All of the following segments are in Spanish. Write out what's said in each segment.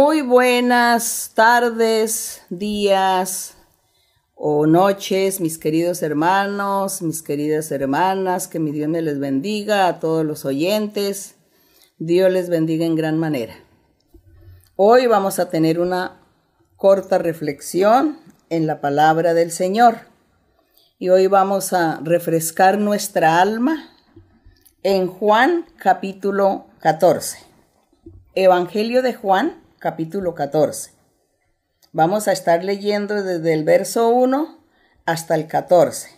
Muy buenas tardes, días o noches, mis queridos hermanos, mis queridas hermanas, que mi Dios me les bendiga a todos los oyentes. Dios les bendiga en gran manera. Hoy vamos a tener una corta reflexión en la palabra del Señor. Y hoy vamos a refrescar nuestra alma en Juan capítulo 14. Evangelio de Juan capítulo 14. Vamos a estar leyendo desde el verso 1 hasta el 14,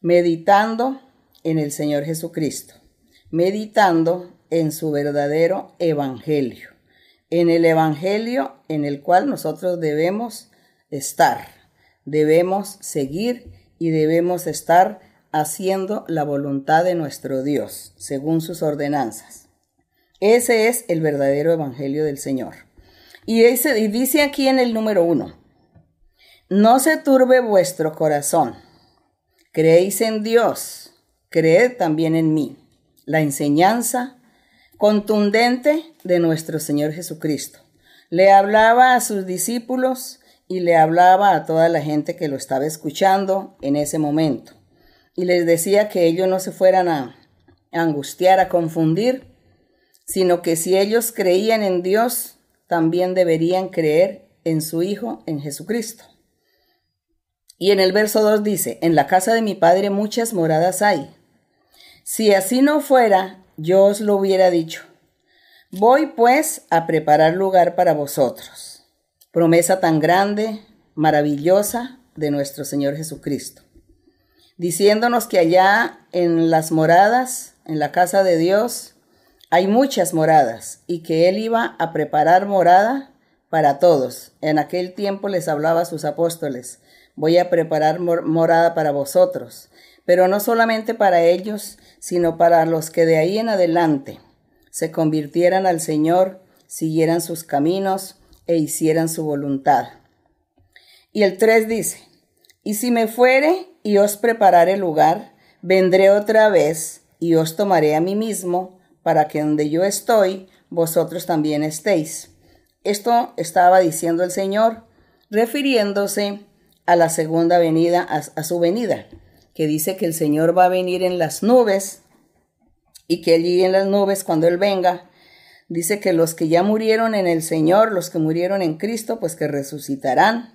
meditando en el Señor Jesucristo, meditando en su verdadero Evangelio, en el Evangelio en el cual nosotros debemos estar, debemos seguir y debemos estar haciendo la voluntad de nuestro Dios, según sus ordenanzas. Ese es el verdadero Evangelio del Señor. Y dice, aquí en el número uno, no se turbe vuestro corazón, creéis en Dios, creed también en mí. La enseñanza contundente de nuestro Señor Jesucristo. Le hablaba a sus discípulos y le hablaba a toda la gente que lo estaba escuchando en ese momento. Y les decía que ellos no se fueran a angustiar, a confundir, sino que si ellos creían en Dios, también deberían creer en su Hijo, en Jesucristo. Y en el verso 2 dice, en la casa de mi Padre muchas moradas hay. Si así no fuera, yo os lo hubiera dicho. Voy pues a preparar lugar para vosotros. Promesa tan grande, maravillosa de nuestro Señor Jesucristo. Diciéndonos que allá en las moradas, en la casa de Dios, hay muchas moradas y que él iba a preparar morada para todos. En aquel tiempo les hablaba a sus apóstoles, voy a preparar morada para vosotros, pero no solamente para ellos, sino para los que de ahí en adelante se convirtieran al Señor, siguieran sus caminos e hicieran su voluntad. Y el 3 dice, y si me fuere y os preparare lugar, vendré otra vez y os tomaré a mí mismo, para que donde yo estoy, vosotros también estéis. Esto estaba diciendo el Señor, refiriéndose a la segunda venida, a, su venida, que dice que el Señor va a venir en las nubes y que allí en las nubes, cuando Él venga, dice que los que ya murieron en el Señor, los que murieron en Cristo, pues que resucitarán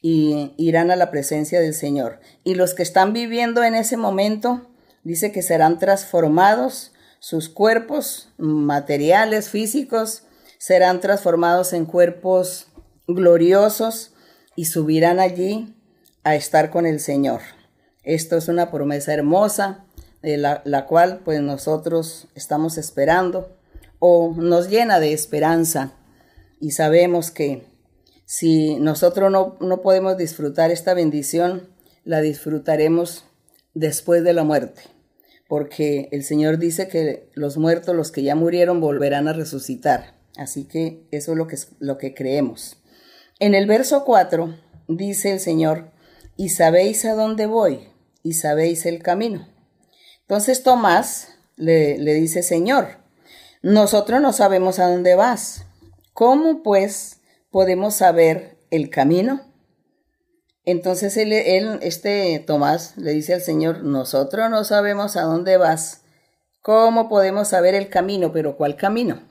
y irán a la presencia del Señor. Y los que están viviendo en ese momento, dice que serán transformados sus cuerpos materiales, físicos, serán transformados en cuerpos gloriosos y subirán allí a estar con el Señor. Esto es una promesa hermosa, de la, la cual pues nosotros estamos esperando o nos llena de esperanza y sabemos que si nosotros no, no podemos disfrutar esta bendición, la disfrutaremos después de la muerte porque el Señor dice que los muertos, los que ya murieron, volverán a resucitar. Así que eso es lo que, lo que creemos. En el verso 4 dice el Señor, y sabéis a dónde voy, y sabéis el camino. Entonces Tomás le, le dice, Señor, nosotros no sabemos a dónde vas. ¿Cómo pues podemos saber el camino? Entonces él, este Tomás le dice al Señor, nosotros no sabemos a dónde vas, ¿cómo podemos saber el camino? Pero ¿cuál camino?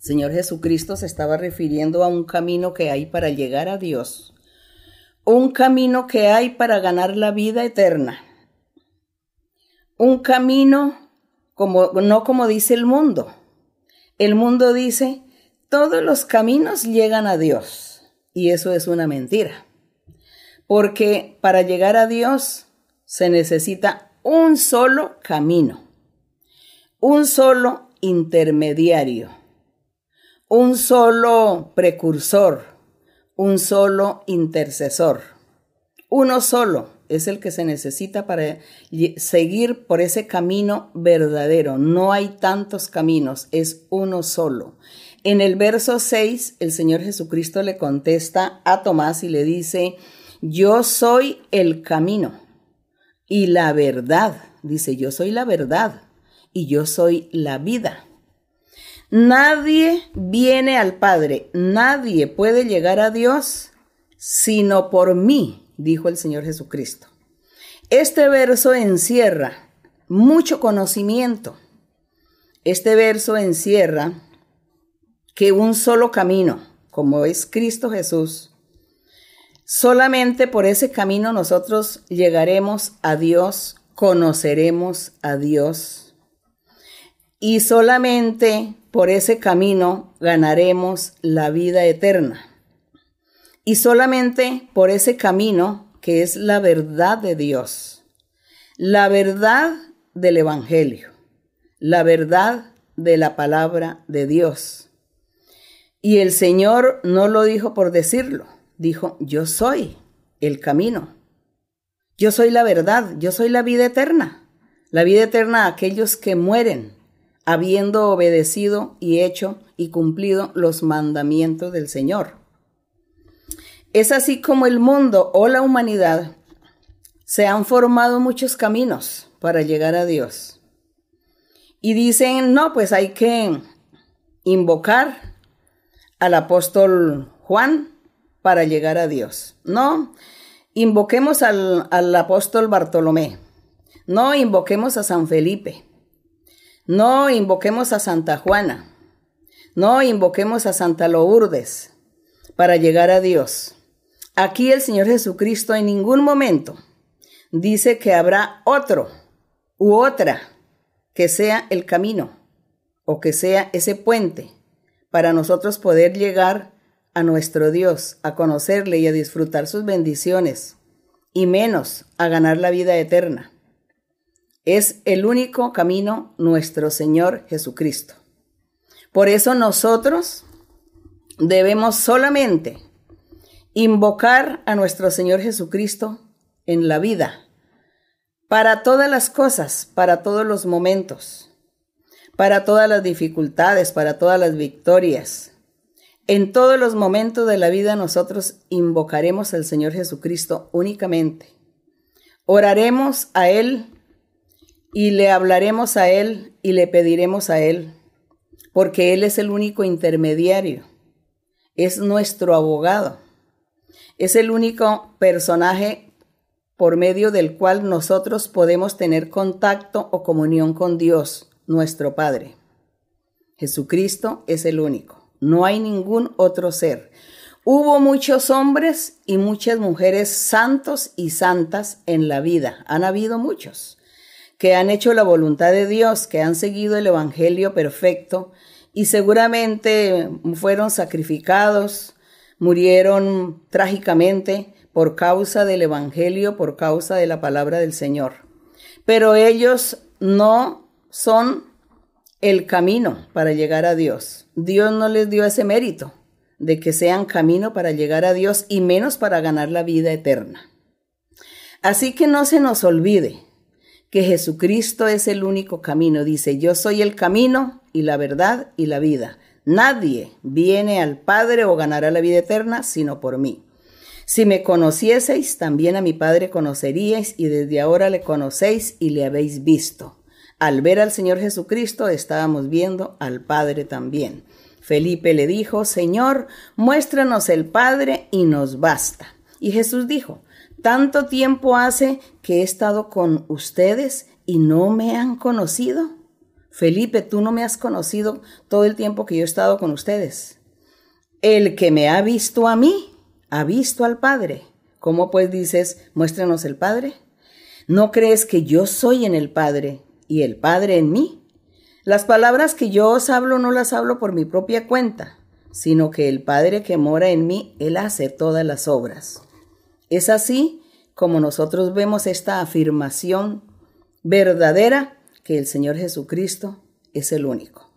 Señor Jesucristo se estaba refiriendo a un camino que hay para llegar a Dios, un camino que hay para ganar la vida eterna, un camino como no como dice el mundo. El mundo dice, todos los caminos llegan a Dios, y eso es una mentira porque para llegar a Dios se necesita un solo camino, un solo intermediario, un solo precursor, un solo intercesor. Uno solo es el que se necesita para seguir por ese camino verdadero. No hay tantos caminos, es uno solo. En el verso 6, el Señor Jesucristo le contesta a Tomás y le dice, yo soy el camino y la verdad. Dice, yo soy la verdad y yo soy la vida. Nadie viene al Padre, nadie puede llegar a Dios sino por mí, dijo el Señor Jesucristo. Este verso encierra mucho conocimiento. Este verso encierra que un solo camino, como es Cristo Jesús, solamente por ese camino nosotros llegaremos a Dios, conoceremos a Dios. Y solamente por ese camino ganaremos la vida eterna. Y solamente por ese camino que es la verdad de Dios, la verdad del Evangelio, la verdad de la palabra de Dios. Y el Señor no lo dijo por decirlo, dijo, yo soy el camino, yo soy la verdad, yo soy la vida eterna, la vida eterna a aquellos que mueren habiendo obedecido y hecho y cumplido los mandamientos del Señor. Es así como el mundo o la humanidad se han formado muchos caminos para llegar a Dios. Y dicen, no, pues hay que invocar al apóstol Juan para llegar a Dios. No, invoquemos al, al apóstol Bartolomé. No, invoquemos a San Felipe. No invoquemos a Santa Juana. No invoquemos a Santa Lourdes para llegar a Dios. Aquí el Señor Jesucristo en ningún momento dice que habrá otro u otra que sea el camino o que sea ese puente para nosotros poder llegar a nuestro Dios, a conocerle y a disfrutar sus bendiciones, y menos a ganar la vida eterna. Es el único camino nuestro Señor Jesucristo. Por eso nosotros debemos solamente invocar a nuestro Señor Jesucristo en la vida, para todas las cosas, para todos los momentos, para todas las dificultades, para todas las victorias. En todos los momentos de la vida nosotros invocaremos al Señor Jesucristo únicamente. Oraremos a Él y le hablaremos a Él y le pediremos a Él, porque Él es el único intermediario, es nuestro abogado, es el único personaje por medio del cual nosotros podemos tener contacto o comunión con Dios, nuestro Padre. Jesucristo es el único, no hay ningún otro ser. Hubo muchos hombres y muchas mujeres santos y santas en la vida, han habido muchos que han hecho la voluntad de Dios, que han seguido el Evangelio perfecto y seguramente fueron sacrificados, murieron trágicamente por causa del Evangelio, por causa de la palabra del Señor. Pero ellos no son el camino para llegar a Dios. Dios no les dio ese mérito de que sean camino para llegar a Dios y menos para ganar la vida eterna. Así que no se nos olvide que Jesucristo es el único camino. Dice, yo soy el camino y la verdad y la vida. Nadie viene al Padre o ganará la vida eterna sino por mí. Si me conocieseis, también a mi Padre conoceríais y desde ahora le conocéis y le habéis visto. Al ver al Señor Jesucristo estábamos viendo al Padre también. Felipe le dijo, Señor, muéstranos el Padre y nos basta. Y Jesús dijo, tanto tiempo hace que he estado con ustedes y no me han conocido. Felipe, tú no me has conocido todo el tiempo que yo he estado con ustedes. El que me ha visto a mí, ha visto al Padre. ¿Cómo pues dices, muéstranos el Padre? ¿No crees que yo soy en el Padre y el Padre en mí? Las palabras que yo os hablo no las hablo por mi propia cuenta, sino que el Padre que mora en mí, Él hace todas las obras. Es así como nosotros vemos esta afirmación verdadera que el Señor Jesucristo es el único.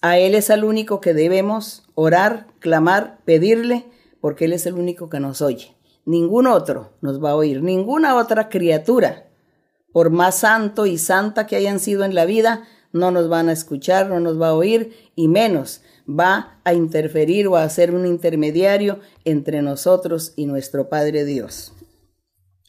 A Él es el único que debemos orar, clamar, pedirle, porque Él es el único que nos oye. Ningún otro nos va a oír, ninguna otra criatura, por más santo y santa que hayan sido en la vida, no nos van a escuchar, no nos va a oír, y menos va a interferir o a ser un intermediario entre nosotros y nuestro Padre Dios.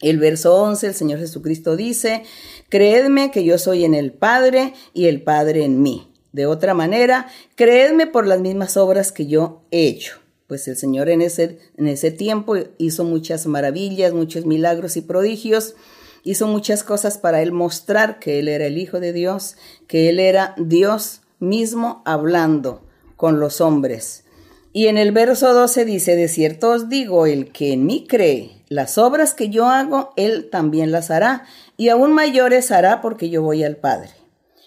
El verso 11, el Señor Jesucristo dice, Creedme que yo soy en el Padre y el Padre en mí. De otra manera, creedme por las mismas obras que yo he hecho. Pues el Señor en ese, en ese tiempo hizo muchas maravillas, muchos milagros y prodigios, hizo muchas cosas para él mostrar que él era el Hijo de Dios, que él era Dios mismo hablando con los hombres. Y en el verso 12 dice, de cierto os digo, el que en mí cree, las obras que yo hago, él también las hará, y aún mayores hará porque yo voy al Padre.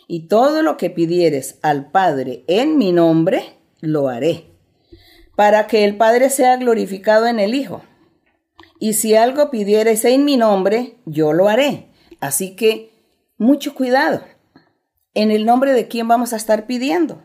Y todo lo que pidieres al Padre en mi nombre, lo haré, para que el Padre sea glorificado en el Hijo. Y si algo pidieres en mi nombre, yo lo haré. Así que, mucho cuidado. ¿En el nombre de quién vamos a estar pidiendo?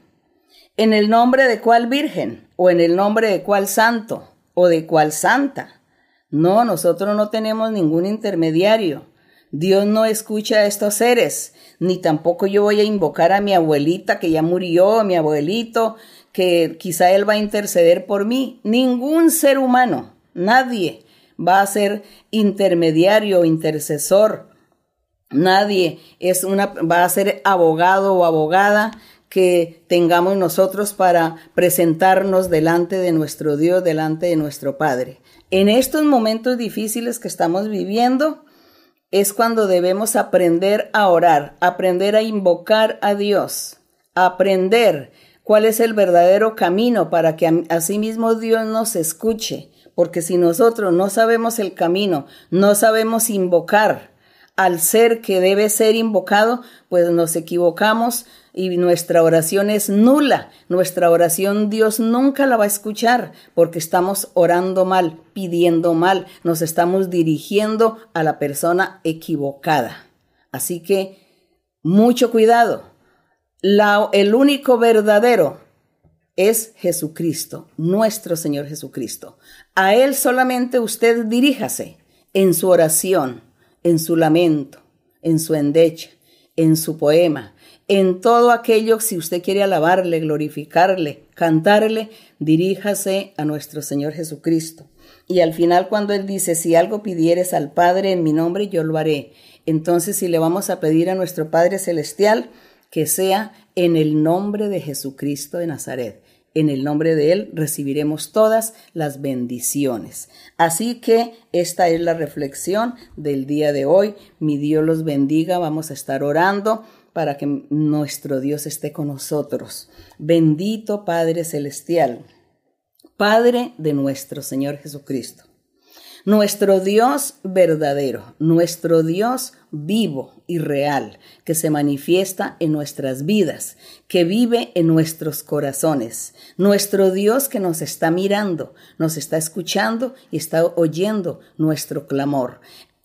¿En el nombre de cuál virgen? ¿O en el nombre de cuál santo? ¿O de cuál santa? No, nosotros no tenemos ningún intermediario. Dios no escucha a estos seres, ni tampoco yo voy a invocar a mi abuelita que ya murió, a mi abuelito, que quizá él va a interceder por mí. Ningún ser humano, nadie va a ser intermediario intercesor. Nadie es una, va a ser abogado o abogada que tengamos nosotros para presentarnos delante de nuestro Dios, delante de nuestro Padre. En estos momentos difíciles que estamos viviendo, es cuando debemos aprender a orar, aprender a invocar a Dios, aprender cuál es el verdadero camino para que asimismo Dios nos escuche. Porque si nosotros no sabemos el camino, no sabemos invocar al ser que debe ser invocado, pues nos equivocamos y nuestra oración es nula. Nuestra oración Dios nunca la va a escuchar porque estamos orando mal, pidiendo mal, nos estamos dirigiendo a la persona equivocada. Así que mucho cuidado. La, el único verdadero es Jesucristo, nuestro Señor Jesucristo. A Él solamente usted diríjase en su oración, en su lamento, en su endecha, en su poema, en todo aquello, si usted quiere alabarle, glorificarle, cantarle, diríjase a nuestro Señor Jesucristo. Y al final cuando Él dice, si algo pidieres al Padre en mi nombre, yo lo haré. Entonces si le vamos a pedir a nuestro Padre Celestial, que sea en el nombre de Jesucristo de Nazaret. En el nombre de Él recibiremos todas las bendiciones. Así que esta es la reflexión del día de hoy. Mi Dios los bendiga. Vamos a estar orando para que nuestro Dios esté con nosotros. Bendito Padre Celestial, Padre de nuestro Señor Jesucristo. Nuestro Dios verdadero, nuestro Dios vivo y real, que se manifiesta en nuestras vidas, que vive en nuestros corazones. Nuestro Dios que nos está mirando, nos está escuchando y está oyendo nuestro clamor.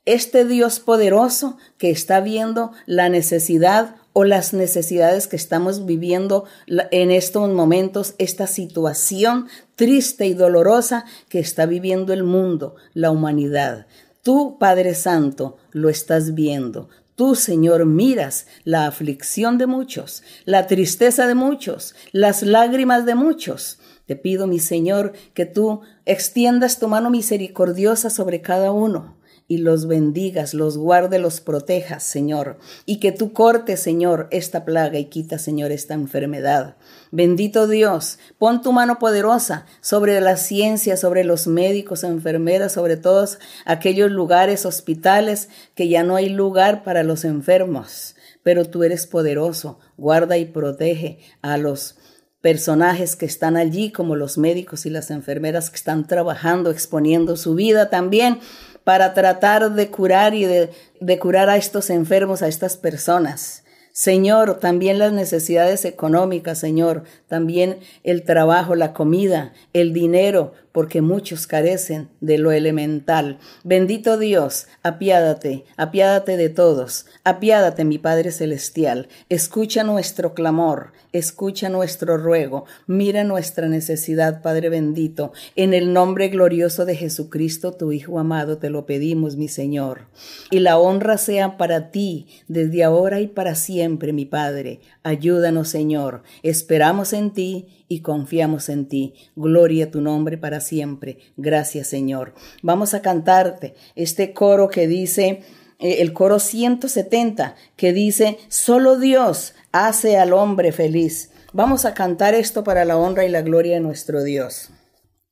Este Dios poderoso que está viendo la necesidad o las necesidades que estamos viviendo en estos momentos, esta situación triste y dolorosa que está viviendo el mundo, la humanidad. Tú, Padre Santo, lo estás viendo. Tú, Señor, miras la aflicción de muchos, la tristeza de muchos, las lágrimas de muchos. Te pido, mi Señor, que tú extiendas tu mano misericordiosa sobre cada uno y los bendigas, los guarde, los protejas, Señor, y que tú cortes, Señor, esta plaga y quita, Señor, esta enfermedad. Bendito Dios, pon tu mano poderosa sobre la ciencia, sobre los médicos, enfermeras, sobre todos aquellos lugares, hospitales, que ya no hay lugar para los enfermos. Pero tú eres poderoso, guarda y protege a los personajes que están allí, como los médicos y las enfermeras que están trabajando, exponiendo su vida también para tratar de curar y de, de curar a estos enfermos, a estas personas. Señor, también las necesidades económicas, Señor, también el trabajo, la comida, el dinero, porque muchos carecen de lo elemental. Bendito Dios, apiádate, apiádate de todos, apiádate, mi Padre Celestial, escucha nuestro clamor, escucha nuestro ruego, mira nuestra necesidad, Padre bendito, en el nombre glorioso de Jesucristo, tu Hijo amado, te lo pedimos, mi Señor. Y la honra sea para ti, desde ahora y para siempre, mi Padre. Ayúdanos, Señor, esperamos en ti y confiamos en ti. Gloria a tu nombre para siempre. Gracias, Señor. Vamos a cantarte este coro que dice, eh, el coro 170 que dice, solo Dios hace al hombre feliz. Vamos a cantar esto para la honra y la gloria de nuestro Dios.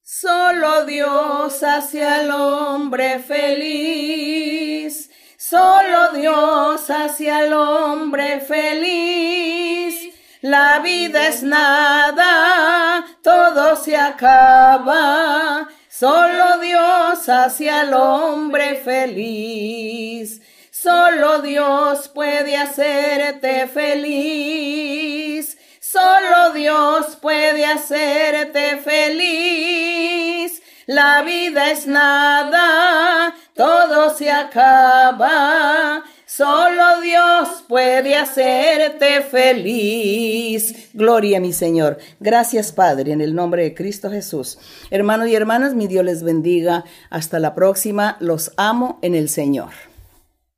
Solo Dios hace al hombre feliz. Solo Dios hace al hombre feliz. La vida es nada, todo se acaba. Solo Dios hace al hombre feliz. Solo Dios puede hacerte feliz. Solo Dios puede hacerte feliz. La vida es nada, todo se acaba. Solo Dios puede hacerte feliz. Gloria a mi Señor. Gracias Padre, en el nombre de Cristo Jesús. Hermanos y hermanas, mi Dios les bendiga. Hasta la próxima. Los amo en el Señor.